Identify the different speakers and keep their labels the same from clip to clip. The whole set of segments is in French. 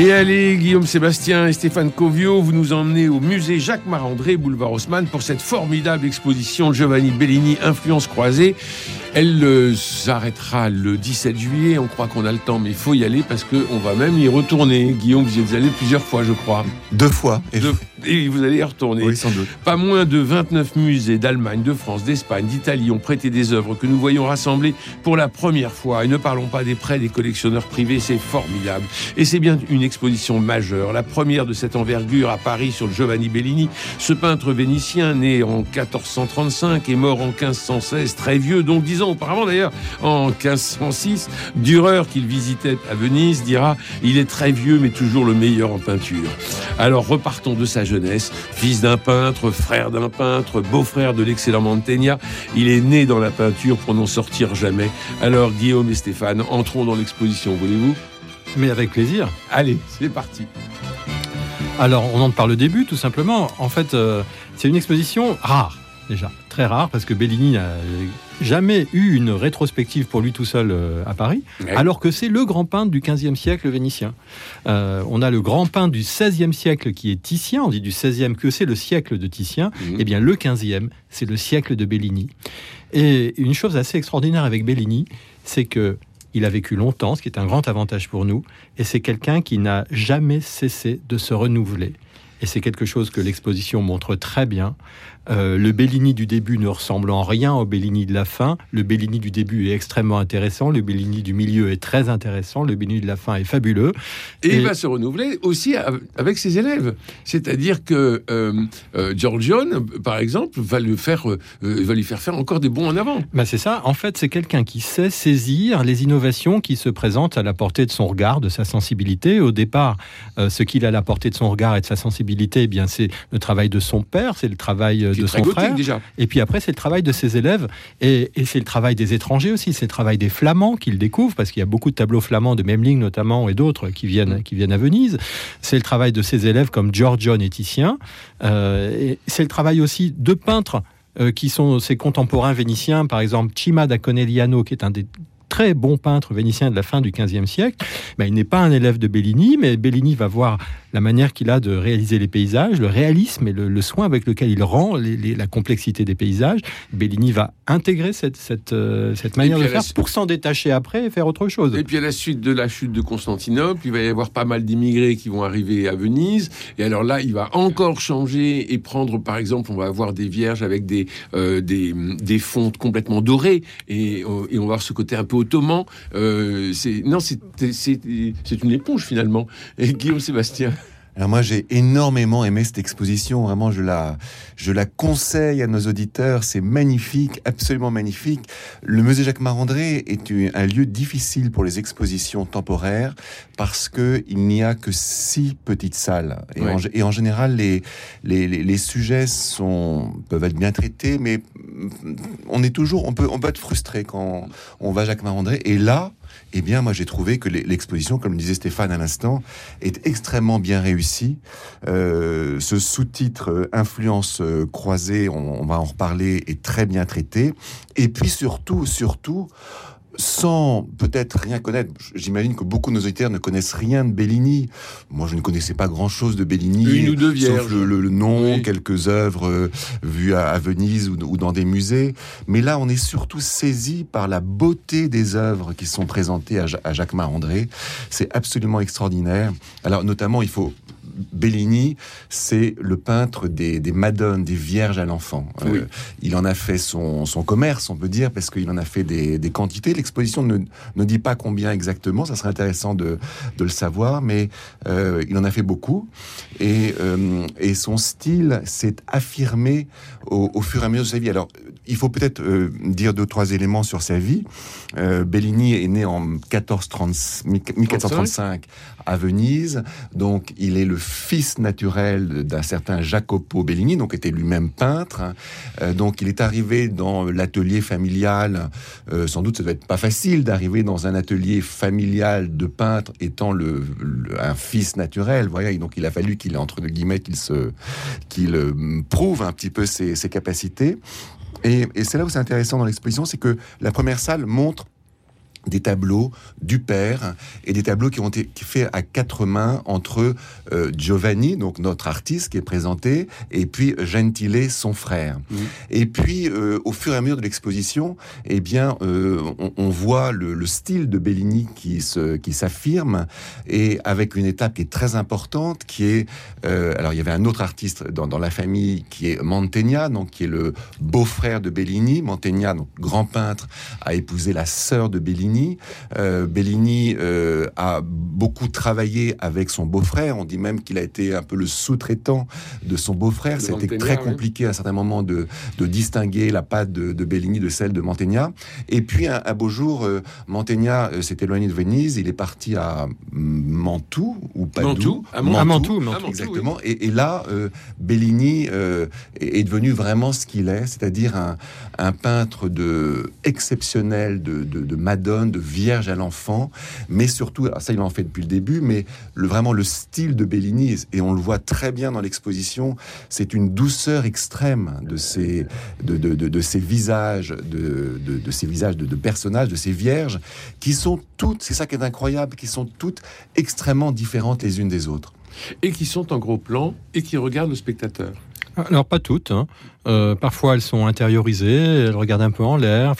Speaker 1: Et allez, Guillaume Sébastien et Stéphane Covio, vous nous emmenez au musée Jacques Marandré, boulevard Haussmann, pour cette formidable exposition Giovanni Bellini, Influence croisée. Elle euh, s'arrêtera le 17 juillet. On croit qu'on a le temps, mais il faut y aller parce qu'on va même y retourner. Guillaume, vous y êtes allé plusieurs fois, je crois.
Speaker 2: Deux fois.
Speaker 1: Et, et vous allez y retourner.
Speaker 2: Oui, sans doute.
Speaker 1: Pas moins de 29 musées d'Allemagne, de France, d'Espagne, d'Italie ont prêté des œuvres que nous voyons rassemblées pour la première fois. Et ne parlons pas des prêts des collectionneurs privés, c'est formidable. Et c'est bien une exposition majeure, la première de cette envergure à Paris sur Giovanni Bellini, ce peintre vénitien né en 1435 et mort en 1516, très vieux, donc disons auparavant d'ailleurs, en 1506, Dürer, qu'il visitait à Venise, dira Il est très vieux, mais toujours le meilleur en peinture. Alors repartons de sa jeunesse, fils d'un peintre, frère d'un peintre, beau-frère de l'excellent Mantegna. Il est né dans la peinture pour n'en sortir jamais. Alors Guillaume et Stéphane, entrons dans l'exposition, voulez-vous?
Speaker 3: Mais avec plaisir.
Speaker 1: Allez, c'est parti.
Speaker 3: Alors, on entre par le début, tout simplement. En fait, euh, c'est une exposition rare, déjà. Très rare, parce que Bellini n'a jamais eu une rétrospective pour lui tout seul euh, à Paris,
Speaker 1: Ouais.
Speaker 3: alors que c'est le grand peintre du 15e siècle vénitien. Euh, on a le grand peintre du 16e siècle qui est Titien, on dit du 16e que c'est le siècle de Titien,
Speaker 1: Mhm.
Speaker 3: eh bien le 15e, c'est le siècle de Bellini. Et une chose assez extraordinaire avec Bellini, c'est que il a vécu longtemps, ce qui est un grand avantage pour nous, et c'est quelqu'un qui n'a jamais cessé de se renouveler. Et c'est quelque chose que l'exposition montre très bien. Euh, le Bellini du début ne ressemble en rien au Bellini de la fin. Le Bellini du début est extrêmement intéressant. Le Bellini du milieu est très intéressant. Le Bellini de la fin est fabuleux.
Speaker 1: Et, il va se renouveler aussi av- avec ses élèves. C'est-à-dire que euh, euh, Giorgione, par exemple, va, le faire, euh, va lui faire faire encore des bons en avant.
Speaker 3: Bah c'est ça. En fait, c'est quelqu'un qui sait saisir les innovations qui se présentent à la portée de son regard, de sa sensibilité. Au départ, euh, ce qu'il a à la portée de son regard et de sa sensibilité, eh bien, c'est le travail de son père, c'est le travail de son frère.
Speaker 1: déjà.
Speaker 3: Et puis après, c'est le travail de ses élèves et, et c'est le travail des étrangers aussi. C'est le travail des Flamands qu'il découvre parce qu'il y a beaucoup de tableaux flamands de Memling notamment et d'autres qui viennent, qui viennent à Venise. C'est le travail de ses élèves comme Giorgione et Titien. Euh, et c'est le travail aussi de peintres euh, qui sont ses contemporains vénitiens, par exemple Cima da Conegliano, qui est un des très bons peintres vénitiens de la fin du XVe siècle. Ben, il n'est pas un élève de Bellini, mais Bellini va voir la manière qu'il a de réaliser les paysages, le réalisme et le, le soin avec lequel il rend les- les- la complexité des paysages. Bellini va intégrer cette, cette, euh, cette manière de faire pour s'en détacher après et faire autre chose.
Speaker 1: Et puis à la suite de la chute de Constantinople, il va y avoir pas mal d'immigrés qui vont arriver à Venise. Et alors là, il va encore changer et prendre, par exemple, on va avoir des vierges avec des, euh, des, des fontes complètement dorées. Et, euh, et on va avoir ce côté un peu ottoman. Euh, c'est, non, c'est, c'est, c'est une éponge finalement. Et Guillaume Sébastien.
Speaker 2: Alors moi, j'ai énormément aimé cette exposition. Vraiment, je la, je la conseille à nos auditeurs. C'est magnifique, absolument magnifique. Le musée Jacques Marandré est un lieu difficile pour les expositions temporaires parce que il n'y a que six petites salles. Et, en, et en général, les, les, les, les sujets sont, peuvent être bien traités, mais on est toujours, on peut, on peut être frustré quand on va à Jacques Marandré. Et là, eh bien, moi, j'ai trouvé que l'e- l'exposition, comme le disait Stéphane à l'instant, est extrêmement bien réussie. Euh, ce sous-titre euh, influence euh, croisée, on va en reparler, est très bien traité. Et puis surtout, surtout, sans peut-être rien connaître, j'imagine que beaucoup de nos auditeurs ne connaissent rien de Bellini. Moi, je ne connaissais pas grand-chose de Bellini.
Speaker 1: Une ou deux
Speaker 2: sauf le, le- le nom,
Speaker 1: Oui.
Speaker 2: quelques œuvres euh, vues à, à Venise ou, ou dans des musées. Mais là, on est surtout saisi par la beauté des œuvres qui sont présentées à, à Jacques Marandré. C'est absolument extraordinaire. Alors, notamment, il faut Bellini, c'est le peintre des, des madones, des vierges à l'enfant. Euh, il en a fait son, son commerce, on peut dire, parce qu'il en a fait des, des quantités. L'exposition ne, ne dit pas combien exactement, ça serait intéressant de, de le savoir, mais euh, il en a fait beaucoup. Et, euh, et son style s'est affirmé au, au fur et à mesure de sa vie. Alors, il faut peut-être dire deux, trois éléments sur sa vie. Bellini est né en 1430 1435 à Venise, donc il est le fils naturel d'un certain Jacopo Bellini, donc était lui-même peintre. Hein. Euh, donc il est arrivé dans l'atelier familial. Euh, sans doute, ça doit être pas facile d'arriver dans un atelier familial de peintre étant le, un fils naturel. Voyez, donc il a fallu qu'il entre guillemets qu'il se qu'il prouve un petit peu ses, ses capacités. Et, et c'est là où c'est intéressant dans l'exposition, c'est que la première salle montre des tableaux du père et des tableaux qui ont été faits à quatre mains entre euh, Giovanni, donc notre artiste qui est présenté, et puis Gentile, son frère. Mmh. Et puis, euh, au fur et à mesure de l'exposition, eh bien, euh, on, on, voit le, le, style de Bellini qui se, qui s'affirme et avec une étape qui est très importante, qui est, alors il y avait un autre artiste dans, dans, la famille qui est Mantegna, donc qui est le beau-frère de Bellini. Mantegna, donc grand peintre, a épousé la sœur de Bellini Bellini. Euh, Bellini euh, a beaucoup travaillé avec son beau-frère. On dit même qu'il a été un peu le sous-traitant de son beau-frère. C'était très compliqué à un certain moment de, de distinguer la patte de, de, Bellini de celle de Mantegna. Et puis un, un beau jour, euh, Mantegna euh, s'est éloigné de Venise. Il est parti à Mantoue ou Padoue.
Speaker 1: Mantoue,
Speaker 2: à
Speaker 1: Mantoue,
Speaker 2: Mantoue, exactement. Oui. Et, et, là, euh, Bellini est, est, devenu vraiment ce qu'il est, c'est-à-dire un, un, peintre de exceptionnel de, de, de Madone de Vierge à l'enfant, mais surtout, ça il en fait depuis le début, mais le, vraiment le style de Bellini, et on le voit très bien dans l'exposition, c'est une douceur extrême de ces, de, de, de, ces visages, de, de ces visages de, personnages, de ces vierges, qui sont toutes, c'est ça qui est incroyable, qui sont toutes extrêmement différentes les unes des autres.
Speaker 1: Et qui sont en gros plan et qui regardent le spectateur.
Speaker 3: Alors pas toutes. Hein. Euh, parfois elles sont intériorisées, elles regardent un peu en l'air,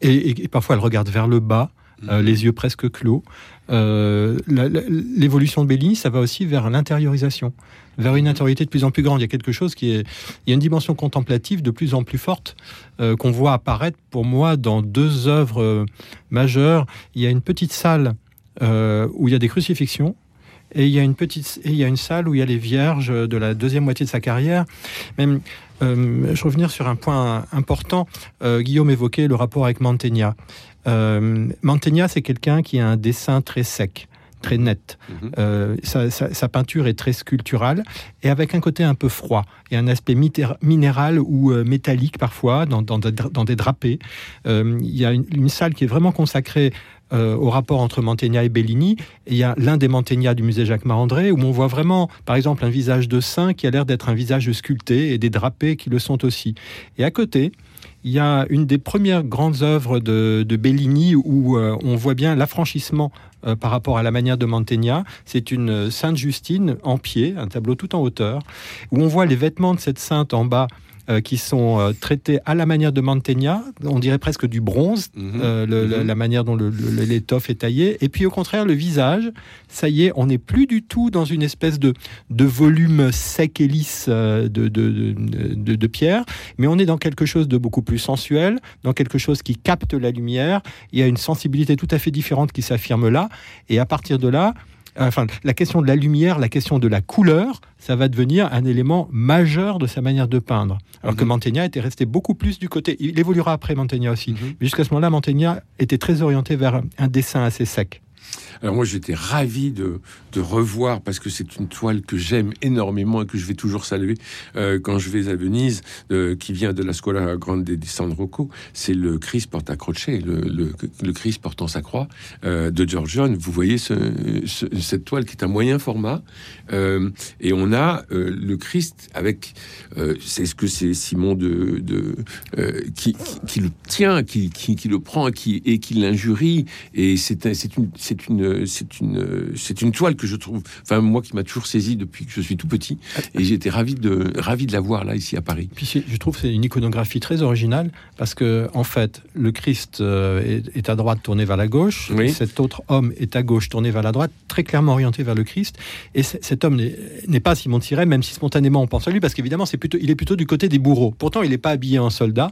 Speaker 3: et, et, et, parfois elles regardent vers le bas, euh, mhm. les yeux presque clos. Euh, L'évolution de Bellini, ça va aussi vers l'intériorisation, vers une intériorité de plus en plus grande. Il y a quelque chose qui est, il y a une dimension contemplative de plus en plus forte qu'on voit apparaître pour moi dans deux œuvres majeures. Il y a une petite salle où il y a des crucifixions et il y a une petite et il y a une salle où il y a les vierges de la deuxième moitié de sa carrière. Même, euh, je revenir sur un point important. Euh, Guillaume évoquait le rapport avec Mantegna. Euh, Mantegna, c'est quelqu'un qui a un dessin très sec très net. Mmh. Euh, sa, sa, sa, peinture est très sculpturale et avec un côté un peu froid et un aspect minéral ou euh, métallique parfois dans, dans, dans des drapés. Euh, il y a une, une, salle qui est vraiment consacrée euh, au rapport entre Mantegna et Bellini. Il y a l'un des Mantegna du musée Jacques Marandré où on voit vraiment, par exemple, un visage de saint qui a l'air d'être un visage sculpté et des drapés qui le sont aussi. Et à côté, il y a une des premières grandes œuvres de, de Bellini où euh, on voit bien l'affranchissement euh, par rapport à la manière de Mantegna. C'est une Sainte Justine en pied, un tableau tout en hauteur, où on voit les vêtements de cette sainte en bas euh, qui sont euh, traités à la manière de Mantegna, on dirait presque du bronze, mmh. euh, le, mmh. la manière dont l'étoffe est taillée. Et puis au contraire, le visage, ça y est, on n'est plus du tout dans une espèce de, de volume sec et lisse de, de, de, pierre, mais on est dans quelque chose de beaucoup plus sensuel, dans quelque chose qui capte la lumière. Il y a une sensibilité tout à fait différente qui s'affirme là. Et à partir de là, enfin, la question de la lumière, la question de la couleur, ça va devenir un élément majeur de sa manière de peindre. Alors mmh. que mhm. Mantegna était resté beaucoup plus du côté. Il évoluera après Mantegna aussi. Mais jusqu'à ce moment-là, Mantegna était très orienté vers un dessin assez sec.
Speaker 1: Alors moi j'étais ravi de, revoir parce que c'est une toile que j'aime énormément et que je vais toujours saluer euh, quand je vais à Venise, euh, qui vient de la Scuola Grande di San Rocco. C'est le Christ porta croce, le, le, Christ portant sa croix euh, de Giorgione. Vous voyez ce, ce, cette toile qui est un moyen format euh, et on a le Christ avec, c'est ce que c'est Simon de, qui, le tient, qui, le prend qui, et qui l'injurie et c'est une c'est une c'est une, c'est une toile que je trouve, enfin moi qui m'a toujours saisi depuis que je suis tout petit, et été ravi de, ravi de la voir là ici à Paris.
Speaker 3: Puis je trouve c'est une iconographie très originale parce que en fait le Christ euh, est, à droite tourné vers la gauche, oui. cet autre homme est à gauche tourné vers la droite, très clairement orienté vers le Christ, et cet homme n'est pas Simon Thierry, même si spontanément on pense à lui, parce qu'évidemment c'est plutôt, il est plutôt du côté des bourreaux. Pourtant il n'est pas habillé en soldat,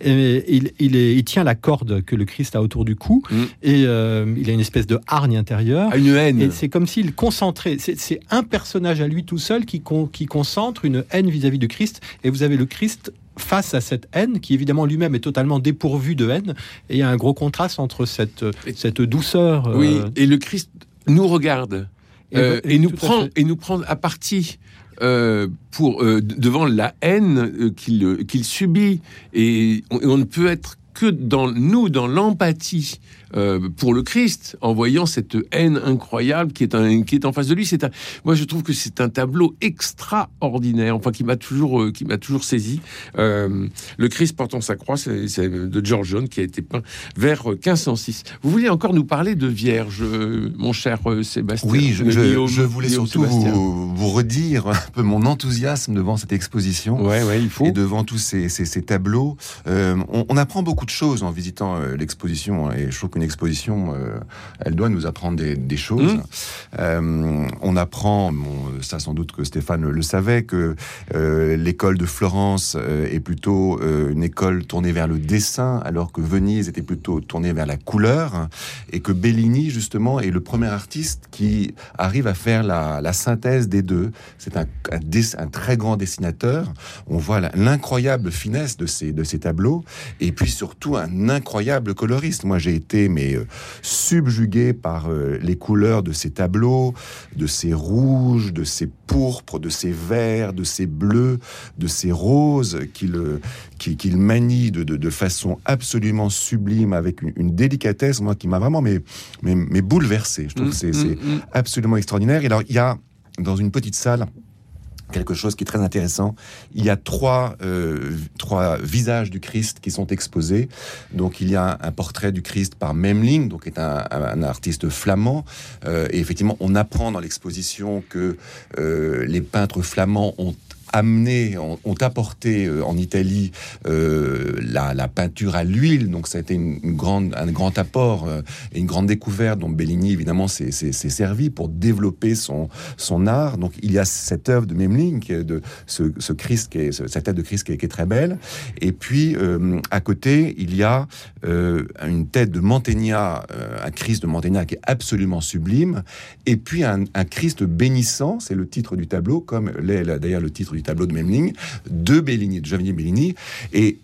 Speaker 3: et il, il, est, il tient la corde que le Christ a autour du cou, mm. et euh, il a une espèce de hargne intérieure.
Speaker 1: Une haine.
Speaker 3: Et c'est comme s'il concentrait. C'est un personnage à lui tout seul qui, con, qui concentre une haine vis-à-vis -vis du Christ. Et vous avez le Christ face à cette haine, qui évidemment lui-même est totalement dépourvu de haine. Et il y a un gros contraste entre cette, cette douceur.
Speaker 1: Oui, euh... et le Christ nous regarde. euh, et, nous prend, et nous prend à partie euh, pour, euh, devant la haine qu'il qu'il subit. Et on, on, ne peut être que dans nous, dans l'empathie euh, pour le Christ, en voyant cette haine incroyable qui est, un, qui est en face de lui. C'est un, moi, je trouve que c'est un tableau extraordinaire, enfin qui m'a toujours, euh, qui m'a toujours saisi. Euh, le Christ portant sa croix, c'est de George John qui a été peint vers 1506. Vous voulez encore nous parler de Vierge, mon cher Sébastien
Speaker 2: Oui, je, je, voulais surtout vous, vous, redire un peu mon enthousiasme devant cette exposition.
Speaker 1: Ouais, ouais, il faut.
Speaker 2: Et devant tous ces, ces, ces tableaux, on, on, apprend beaucoup de choses en visitant l'exposition, hein, et je trouve que une exposition, euh, elle doit nous apprendre des, choses. Mmh. Euh, on apprend, ça sans doute que Stéphane le savait, que euh, l'école de Florence est plutôt une école tournée vers le dessin, alors que Venise était plutôt tournée vers la couleur, et que Bellini, justement, est le premier artiste qui arrive à faire la, synthèse des deux. C'est un, un, très grand dessinateur. On voit l'incroyable finesse de ces, de ces tableaux, et puis surtout un incroyable coloriste. Moi, j'ai été mais euh, subjugué par euh, les couleurs de ces tableaux, de ces rouges, de ces pourpres, de ces verts, de ces bleus, de ces roses qu'il euh, qu'il manie de, de, façon absolument sublime, avec une, délicatesse, moi, qui m'a vraiment mais, mais, bouleversé. Je trouve que c'est mmh, mmh. absolument extraordinaire. Et alors, il y a dans une petite salle quelque chose qui est très intéressant. Il y a trois, euh, trois visages du Christ qui sont exposés. Donc il y a un, portrait du Christ par Memling, donc est un, un artiste flamand. Euh, et effectivement, on apprend dans l'exposition que euh, les peintres flamands ont amené, ont, apporté euh, en Italie euh, la, peinture à l'huile. Donc ça a été un grand apport euh, et une grande découverte dont Bellini évidemment s'est servi pour développer son, art. Donc il y a cette œuvre de Memling, de ce, Christ, qui est, cette tête de Christ qui est, très belle. Et puis à côté, il y a une tête de Mantegna, un Christ de Mantegna qui est absolument sublime. Et puis un, un Christ bénissant, c'est le titre du tableau, comme l'est d'ailleurs le titre du tableau de Memling, de Bellini, de Giovanni Bellini, et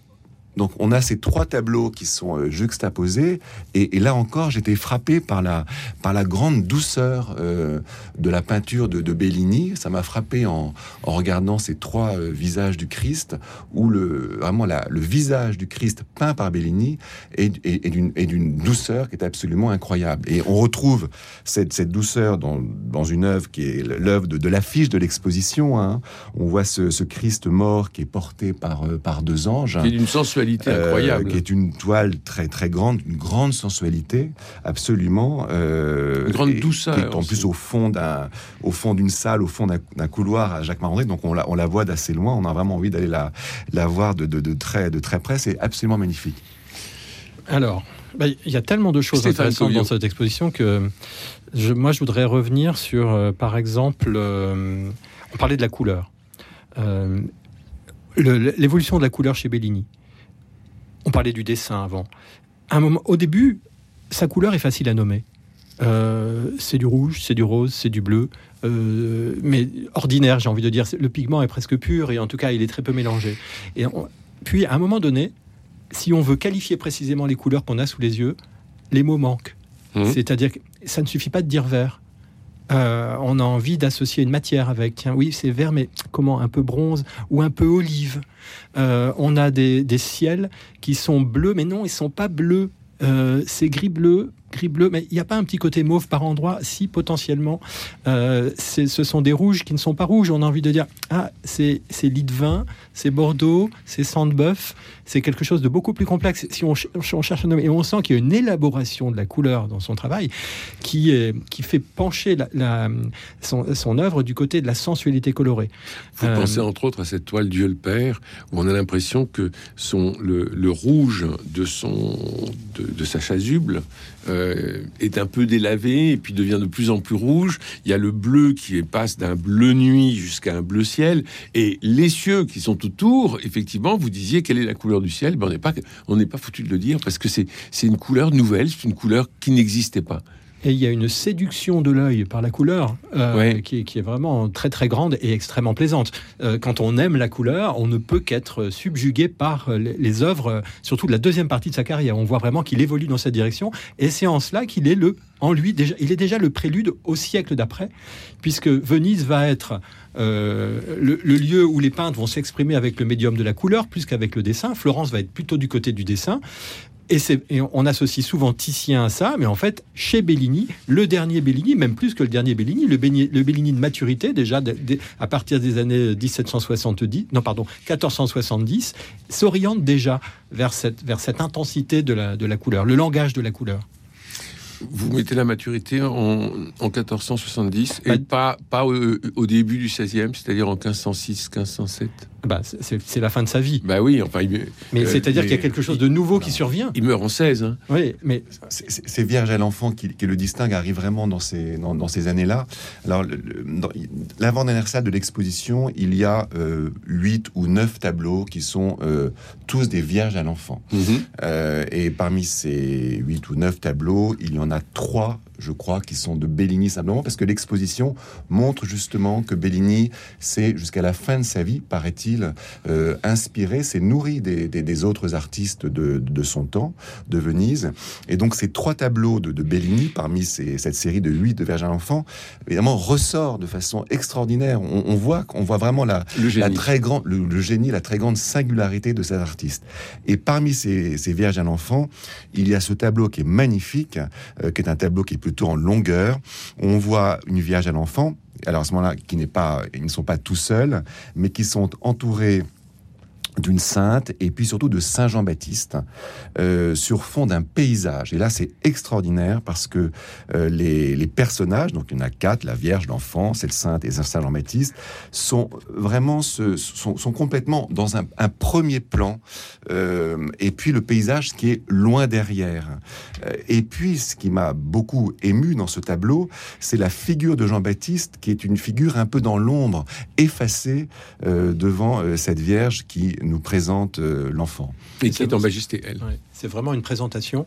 Speaker 2: donc on a ces trois tableaux qui sont euh, juxtaposés et, là encore j'étais frappé par la par la grande douceur euh, de la peinture de, Bellini. Ça m'a frappé en, regardant ces trois euh, visages du Christ où le vraiment le visage du Christ peint par Bellini est, d'une douceur qui est absolument incroyable. Et on retrouve cette, douceur dans, une œuvre qui est l'œuvre de, l'affiche de l'exposition. Hein. On voit ce, Christ mort qui est porté par par deux anges.
Speaker 1: Est
Speaker 2: euh,
Speaker 1: incroyable.
Speaker 2: qui est une toile très très grande, une grande sensualité, absolument.
Speaker 1: Euh, une grande douceur.
Speaker 2: Qui est en plus au fond d'un, au fond d'une salle, au fond d'un couloir à Jacques Marandré. Donc on la, on la voit d'assez loin. On a vraiment envie d'aller la, la voir de, de, de, très, de très près. C'est absolument magnifique.
Speaker 3: Alors, bah, il y a tellement de choses intéressantes dans cette exposition que je, moi je voudrais revenir sur, euh, par exemple, on parlait de la couleur. l'évolution de la couleur chez Bellini. On parlait du dessin avant. un moment, au début, sa couleur est facile à nommer. Euh, c'est du rouge, c'est du rose, c'est du bleu, euh, mais ordinaire, j'ai envie de dire. Le pigment est presque pur et en tout cas, il est très peu mélangé. Et puis, à un moment donné, si on veut qualifier précisément les couleurs qu'on a sous les yeux, les mots manquent. Mmh. C'est-à-dire que ça ne suffit pas de dire vert. Euh, on a envie d'associer une matière avec. Tiens, oui, c'est vert, mais comment Un peu bronze ou un peu olive. Euh, on a des, ciels qui sont bleus, mais non, ils sont pas bleus. Euh, c'est gris-bleu, gris-bleu, mais il n'y a pas un petit côté mauve par endroit Si, potentiellement, euh, ce sont des rouges qui ne sont pas rouges. On a envie de dire, ah, c'est lit de vin, c'est Bordeaux, c'est sang de bœuf. C'est quelque chose de beaucoup plus complexe. Si on, cherche un nom, et on sent qu'il y a une élaboration de la couleur dans son travail qui, qui fait pencher la, son, œuvre du côté de la sensualité colorée.
Speaker 1: Vous pensez entre autres à cette toile Dieu le Père, où on a l'impression que son, le, rouge de, son, de, sa chasuble euh, est un peu délavé et puis devient de plus en plus rouge. Il y a le bleu qui passe d'un bleu nuit jusqu'à un bleu ciel. Et les cieux qui sont autour, effectivement, vous disiez quelle est la couleur du ciel. Ben, on n'est pas, on n'est pas foutu de le dire parce que c'est, c'est une couleur nouvelle, c'est une couleur qui n'existait pas.
Speaker 3: Et il y a une séduction de l'œil par la couleur euh,
Speaker 1: Ouais.
Speaker 3: qui, est- qui est vraiment très très grande et extrêmement plaisante. Euh, quand on aime la couleur, on ne peut qu'être subjugué par euh, les, les œuvres, surtout de la deuxième partie de sa carrière. On voit vraiment qu'il évolue dans cette direction, et c'est en cela qu'il est le, en lui, déjà, il est déjà le prélude au siècle d'après, puisque Venise va être euh, le, le lieu où les peintres vont s'exprimer avec le médium de la couleur plus qu'avec le dessin. Florence va être plutôt du côté du dessin. Et, on associe souvent Titien à ça, mais en fait, chez Bellini, le dernier Bellini, même plus que le dernier Bellini, le, Bellini- de maturité, déjà à partir des années 1770, non pardon, 1470, s'oriente déjà vers cette, intensité de la couleur, le langage de la couleur.
Speaker 1: Vous mettez la maturité en, en 1470 et
Speaker 3: Bah-
Speaker 1: pas, pas au, au début du 16e, c'est-à-dire en 1506, 1507.
Speaker 3: Bah, c'est- la fin de sa vie.
Speaker 1: Bah oui, enfin, il,
Speaker 3: Mais
Speaker 1: Euh,
Speaker 3: c'est-à-dire
Speaker 1: mais-
Speaker 3: qu'il y a quelque chose de nouveau qui survient.
Speaker 1: il meurt en 16. hein.
Speaker 3: Oui, mais
Speaker 2: C'est- Vierge à l'enfant qui, qui le distingue, arrive vraiment dans ces, dans, dans ces années-là. Alors, le- le- dans- l'avant-dernière salle de l'exposition, il y a euh, huit ou neuf tableaux qui sont euh, tous des Vierges à l'enfant. Euh, et parmi ces huit ou neuf tableaux, il y en a trois, je crois, qui sont de Bellini simplement, parce que l'exposition montre justement que Bellini, c'est jusqu'à la fin de sa vie, paraît-il, euh, inspiré, s'est nourri des, des- des autres artistes de, de son temps, de Venise. Et donc ces trois tableaux de, de Bellini, parmi ces- cette série de huit de Vierge à l'enfant, évidemment ressort de façon extraordinaire. On, on voit, qu'on voit vraiment la,
Speaker 1: Le
Speaker 2: la
Speaker 1: génie.
Speaker 2: très grande, le, le génie, la très grande singularité de cet artiste. Et parmi ces, ces Vierges à l'enfant, il y a ce tableau qui est magnifique, euh, qui est un tableau qui est plutôt en longueur. On voit une Vierge à l'enfant. Alors à ce moment-là, qui n'est pas, ils ne sont pas tout seuls, mais qui sont entourés d'une sainte et puis surtout de Saint Jean-Baptiste euh, sur fond d'un paysage. Et là, c'est extraordinaire parce que euh, les, les personnages, donc il y en a quatre, la Vierge, l'enfant, c'est le Sainte et Saint Jean-Baptiste, sont vraiment ce- sont, sont complètement dans un, un premier plan. euh, et puis le paysage qui est loin derrière. Euh, et puis, ce qui m'a beaucoup ému dans ce tableau, c'est la figure de Jean-Baptiste qui est une figure un peu dans l'ombre, effacée euh, devant euh, cette Vierge qui nous présente euh, l'enfant.
Speaker 1: Et qui est en majesté, elle.
Speaker 3: Ouais, c'est vraiment une présentation.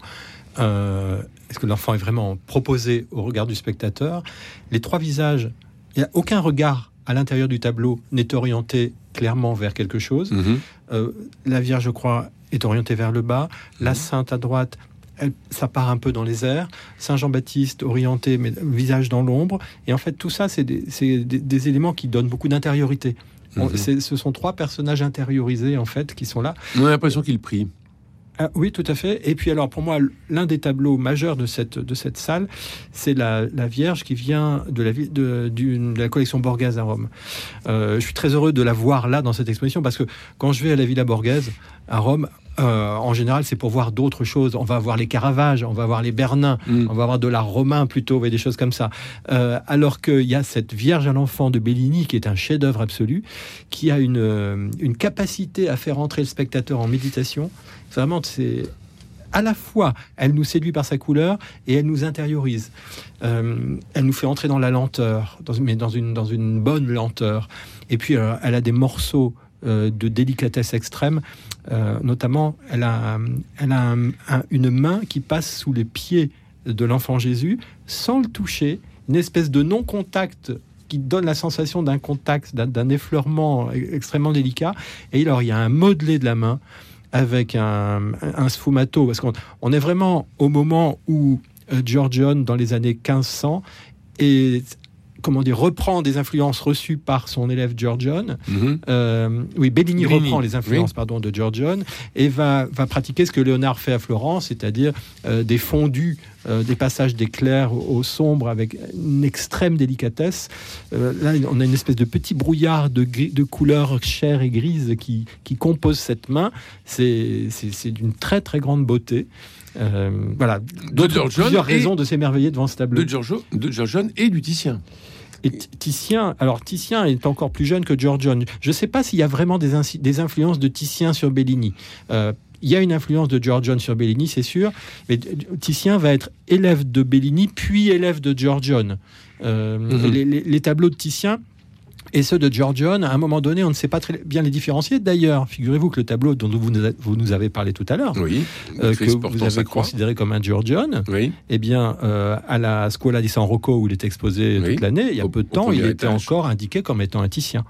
Speaker 3: Euh, Est-ce que l'enfant est vraiment proposé au regard du spectateur? Les trois visages, il n'y a aucun regard à l'intérieur du tableau n'est orienté clairement vers quelque chose.
Speaker 1: Mhm.
Speaker 3: Euh, la Vierge, je crois, est orientée vers le bas. La Sainte à droite, elle- ça part un peu dans les airs. Saint Jean-Baptiste orienté, mais visage dans l'ombre. Et en fait, tout ça, c'est des, c'est des- des éléments qui donnent beaucoup d'intériorité. On-
Speaker 1: Mhm.
Speaker 3: Ce sont trois personnages intériorisés, en fait, qui sont là.
Speaker 1: On a l'impression qu'il prie.
Speaker 3: Ah, oui, tout à fait. Et puis alors, pour moi, l'un des tableaux majeurs de cette, de cette salle, c'est la, la Vierge qui vient de la, de la collection Borghese à Rome. Euh, je suis très heureux de la voir là, dans cette exposition, parce que quand je vais à la Villa Borghese, à Rome, euh, en général, c'est pour voir d'autres choses. On va voir les Caravages, on va voir les Bernins,
Speaker 1: Mm.
Speaker 3: on va voir de l'art romain plutôt, et des choses comme ça. Euh, alors qu'il y a cette Vierge à l'enfant de Bellini, qui est un chef-d'œuvre absolu, qui a une, euh, une capacité à faire entrer le spectateur en méditation. Vraiment, c'est à la fois, elle nous séduit par sa couleur et elle nous intériorise. Euh, elle nous fait entrer dans la lenteur, dans, mais dans une, dans une bonne lenteur. Et puis, euh, elle a des morceaux euh, de délicatesse extrême. Euh, notamment, elle a, une main qui passe sous les pieds de l'enfant Jésus sans le toucher, une espèce de non-contact qui donne la sensation d'un contact, d'un- effleurement extrêmement délicat. Et il y a un modelé de la main avec un, sfumato, parce qu'on on est vraiment au moment où euh, Giorgione, dans les années 1500, est, comment dire, reprend des influences reçues par son élève Giorgione. Euh, oui, Bellini,
Speaker 1: Bellini,
Speaker 3: reprend les influences
Speaker 1: oui.
Speaker 3: pardon, de Giorgione et va, va pratiquer ce que Léonard fait à Florence, c'est-à-dire euh, des fondus, euh, des passages d'éclairs au, au sombre avec une extrême délicatesse. Là, on a une espèce de petit brouillard de, de couleurs chères et grises qui, qui compose cette main. C'est d'une très très grande beauté. Euh, voilà, d'autres plusieurs raisons de s'émerveiller devant ce tableau.
Speaker 1: De Giorgio, de Giorgione et du Titien.
Speaker 3: Et Titien, alors Titien est encore plus jeune que Giorgione. Je ne sais pas s'il y a vraiment des, des influences de Titien sur Bellini. Euh, il y a une influence de Giorgione sur Bellini, c'est sûr, mais Titien va être élève de Bellini, puis élève de Giorgione. Euh,
Speaker 1: Mhm.
Speaker 3: les, les- les tableaux de Titien et ceux de Giorgione, à un moment donné, on ne sait pas très bien les différencier. D'ailleurs, figurez-vous que le tableau dont vous nous, a- vous nous avez parlé tout à l'heure,
Speaker 1: Oui.
Speaker 3: euh, que vous avez considéré comme un Giorgione,
Speaker 1: Oui.
Speaker 3: eh bien, euh, à la Scuola di San Rocco, où il est exposé
Speaker 1: Oui.
Speaker 3: toute l'année, il y a
Speaker 1: Au-
Speaker 3: peu de temps, il était
Speaker 1: étage.
Speaker 3: encore indiqué comme étant un Titien.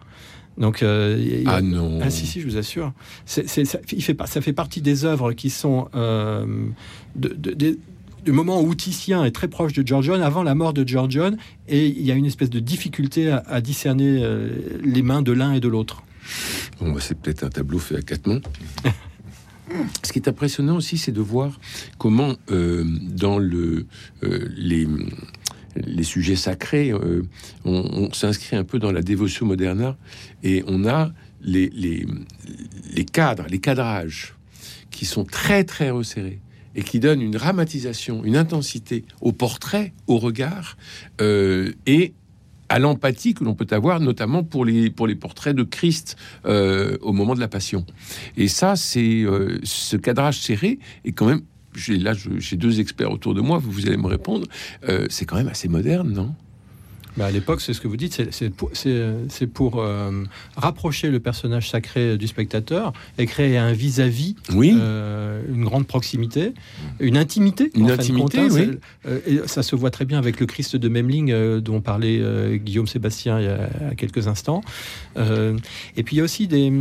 Speaker 3: Donc, euh, a-
Speaker 1: Ah non.
Speaker 3: ah si, si, je vous assure. Ça, il fait, pas- ça fait partie des œuvres qui sont euh, de- du moment où Titien est très proche de Giorgione, avant la mort de Giorgione, et il y a une espèce de difficulté à, à discerner euh, les mains de l'un et de l'autre.
Speaker 1: Bon, bah, c'est peut-être un tableau fait à quatre mains. Ce qui est impressionnant aussi, c'est de voir comment, euh, dans le, euh, les, les sujets sacrés, euh, on, on s'inscrit un peu dans la dévotion moderna et on a les, les, les cadres, les cadrages qui sont très très resserrés et qui donnent une dramatisation, une intensité au portrait, au regard euh, et à l'empathie que l'on peut avoir, notamment pour les, pour les portraits de Christ euh, au moment de la Passion. Et ça, c'est euh, ce cadrage serré est quand même. Là, j'ai deux experts autour de moi. Vous, vous allez me répondre. c'est quand même assez moderne, non?
Speaker 3: Bah, à l'époque, c'est ce que vous dites, c'est- pour, euh, rapprocher le personnage sacré du spectateur et créer un vis-à-vis,
Speaker 1: Oui.
Speaker 3: euh, une grande proximité, une intimité.
Speaker 1: Une intimité,
Speaker 3: compte, hein,
Speaker 1: oui.
Speaker 3: euh, et ça se voit très bien avec le Christ de Memling dont parlait Guillaume Sébastien il y a, quelques instants. Et puis il y a aussi des,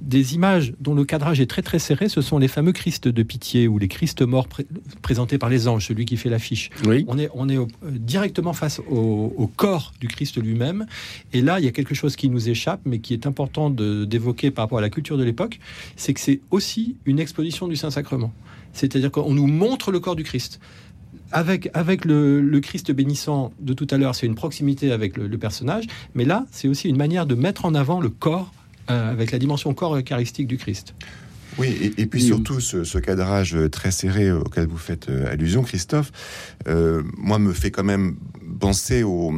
Speaker 3: des images dont le cadrage est très très serré. Ce sont les fameux Christ de pitié ou les Christ morts pré- présentés par les anges, celui qui fait l'affiche.
Speaker 1: Oui.
Speaker 3: On est, on est au- euh, directement face au, au corps du Christ lui-même. Et là, il y a quelque chose qui nous échappe, mais qui est important d'évoquer par rapport à la culture de l'époque, c'est que c'est aussi une exposition du Saint-Sacrement. C'est-à-dire qu'on nous montre le corps du Christ. Avec, avec le, le Christ bénissant de tout à l'heure, c'est une proximité avec le, le personnage, mais là, c'est aussi une manière de mettre en avant le corps, avec la dimension corps eucharistique du Christ.
Speaker 2: Oui, et, et puis surtout ce, ce cadrage très serré auquel vous faites euh, allusion, Christophe, euh, moi me fait quand même penser aux,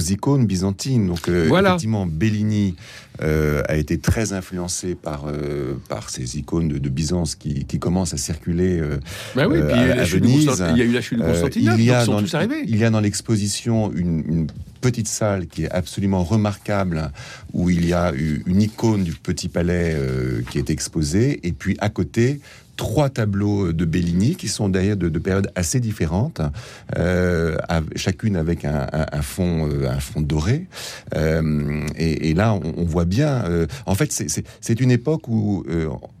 Speaker 2: icônes byzantines. Donc euh,
Speaker 1: Voilà.
Speaker 2: effectivement, Bellini euh, a été très influencé par euh, par ces icônes de, de Byzance qui, qui commencent à circuler. euh,
Speaker 1: Bah oui.
Speaker 2: Euh,
Speaker 1: puis il y a
Speaker 2: à- à Venise,
Speaker 1: il y a eu la chute de
Speaker 2: Euh,
Speaker 1: Constantinople.
Speaker 2: il y
Speaker 1: donc
Speaker 2: a
Speaker 1: ils sont
Speaker 2: dans,
Speaker 1: tous arrivés.
Speaker 2: il y a dans l'exposition une, une petite salle qui est absolument remarquable où il y a une icône du petit palais euh, qui est exposée et puis à côté trois tableaux de Bellini qui sont d'ailleurs de, de périodes assez différentes, euh, chacune avec un, fond, euh, un fond doré. Et, là, on, voit bien. en fait, c'est- une époque où,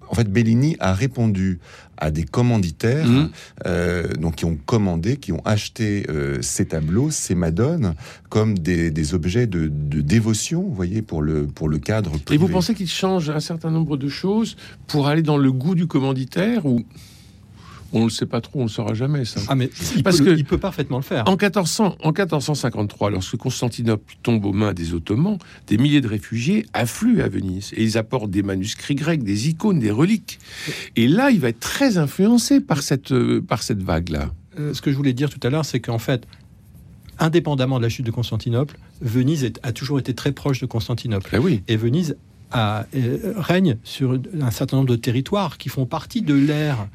Speaker 2: en fait, Bellini a répondu à des commanditaires,
Speaker 1: Mhm.
Speaker 2: euh, donc qui ont commandé, qui ont acheté euh, ces tableaux, ces madones, comme des, des objets de, de dévotion, vous voyez, pour le pour le cadre.
Speaker 1: Et vous pensez qu'il change un certain nombre de choses pour aller dans le goût du commanditaire ou on ne le sait pas trop, on ne le saura jamais ça.
Speaker 3: Ah, mais il,
Speaker 1: Parce
Speaker 3: peut, le-
Speaker 1: que-
Speaker 3: il peut parfaitement le faire.
Speaker 1: En 1400, en 1453, lorsque Constantinople tombe aux mains des Ottomans, des milliers de réfugiés affluent à Venise et ils apportent des manuscrits grecs, des icônes, des reliques. Et là, il va être très influencé par cette, euh, par cette vague-là.
Speaker 3: Euh, ce que je voulais dire tout à l'heure, c'est qu'en fait, indépendamment de la chute de Constantinople, Venise est- a toujours été très proche de Constantinople.
Speaker 1: Ben oui.
Speaker 3: Et Venise a, euh, règne sur un certain nombre de territoires qui font partie de l'ère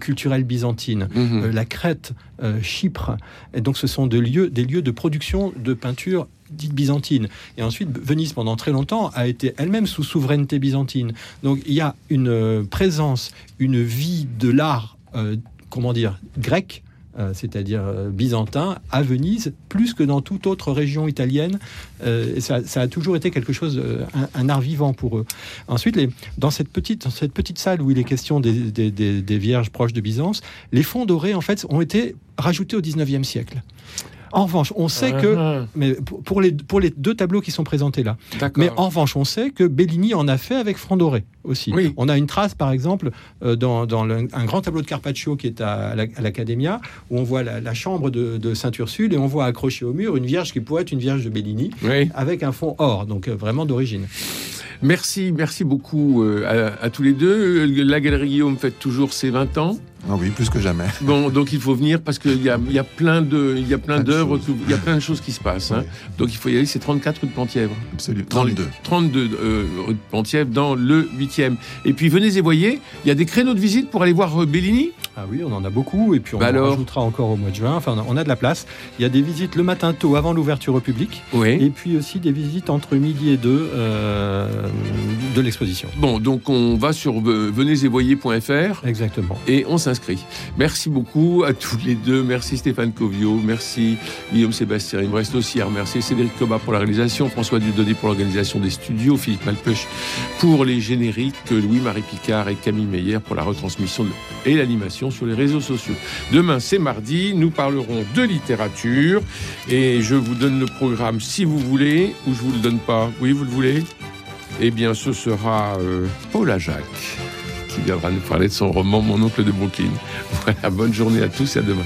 Speaker 3: culturelle byzantine.
Speaker 1: Mhm.
Speaker 3: Euh, la Crète, euh, Chypre. Et donc, ce sont des lieux, des lieux de production de peinture dite byzantine. Et ensuite, Venise, pendant très longtemps, a été elle-même sous souveraineté byzantine. Donc, il y a une euh, présence, une vie de l'art, euh, comment dire, grec. Euh, c'est-à-dire euh, byzantin, à Venise, plus que dans toute autre région italienne. Euh, ça, a toujours été quelque chose, un, art vivant pour eux. Ensuite, dans, cette petite, dans cette petite salle où il est question des vierges proches de Byzance, les fonds dorés, en fait, ont été rajoutés au 19e siècle. En revanche, on sait que,
Speaker 1: Ah,
Speaker 3: mais pour les, pour les deux tableaux qui sont présentés là, mais en revanche, on sait que Bellini en a fait avec franc doré aussi.
Speaker 1: Oui.
Speaker 3: On a une trace, par exemple, euh, dans, dans le- un grand tableau de Carpaccio qui est à, la- à l'Accademia, où on voit la, la chambre de, de Saint-Ursule et on voit accroché au mur une vierge qui pourrait être une vierge de Bellini,
Speaker 1: Oui.
Speaker 3: avec un fond or, donc euh, vraiment d'origine.
Speaker 1: Merci, merci beaucoup euh, à, à tous les deux. La Galerie Guillaume fête toujours ses 20 ans.
Speaker 2: Ah oui, plus que jamais.
Speaker 1: Bon, donc il faut venir parce qu'il y a, il y a plein de, il y a plein d'œuvres, il y a plein de choses qui se passent. Hein. Donc il faut y aller. C'est 34 rue de Penthièvre.
Speaker 2: Absolument.
Speaker 1: Dans le-
Speaker 2: 32.
Speaker 1: 32 euh, rue de Penthièvre, dans le 8e. Et puis venez et voyez, il y a des créneaux de visite pour aller voir euh, Bellini.
Speaker 3: Ah oui, on en a beaucoup et puis on
Speaker 1: Bah
Speaker 3: en
Speaker 1: alors
Speaker 3: rajoutera encore au mois de juin. Enfin, on a- de la place. Il y a des visites le matin tôt avant l'ouverture au public
Speaker 1: Oui.
Speaker 3: et puis aussi des visites entre midi et deux euh, de l'exposition.
Speaker 1: Bon, donc on va sur venez-et-voyez.fr
Speaker 3: Exactement.
Speaker 1: et on s'inscrit. Merci beaucoup à tous les deux. Merci Stéphane Covio, merci Guillaume Sébastien. Il me reste aussi à remercier Cédric Cobat pour la réalisation, François Dudonné pour l'organisation des studios, Philippe Malpeuch pour les génériques, Louis-Marie Picard et Camille Meyer pour la retransmission et l'animation sur les réseaux sociaux. Demain, c'est mardi, nous parlerons de littérature et je vous donne le programme si vous voulez ou je vous le donne pas. Oui, vous le voulez? Eh bien, ce sera euh, Paula Jacques qui viendra nous parler de son roman Mon oncle de Brooklyn. Voilà, bonne journée à tous et à demain.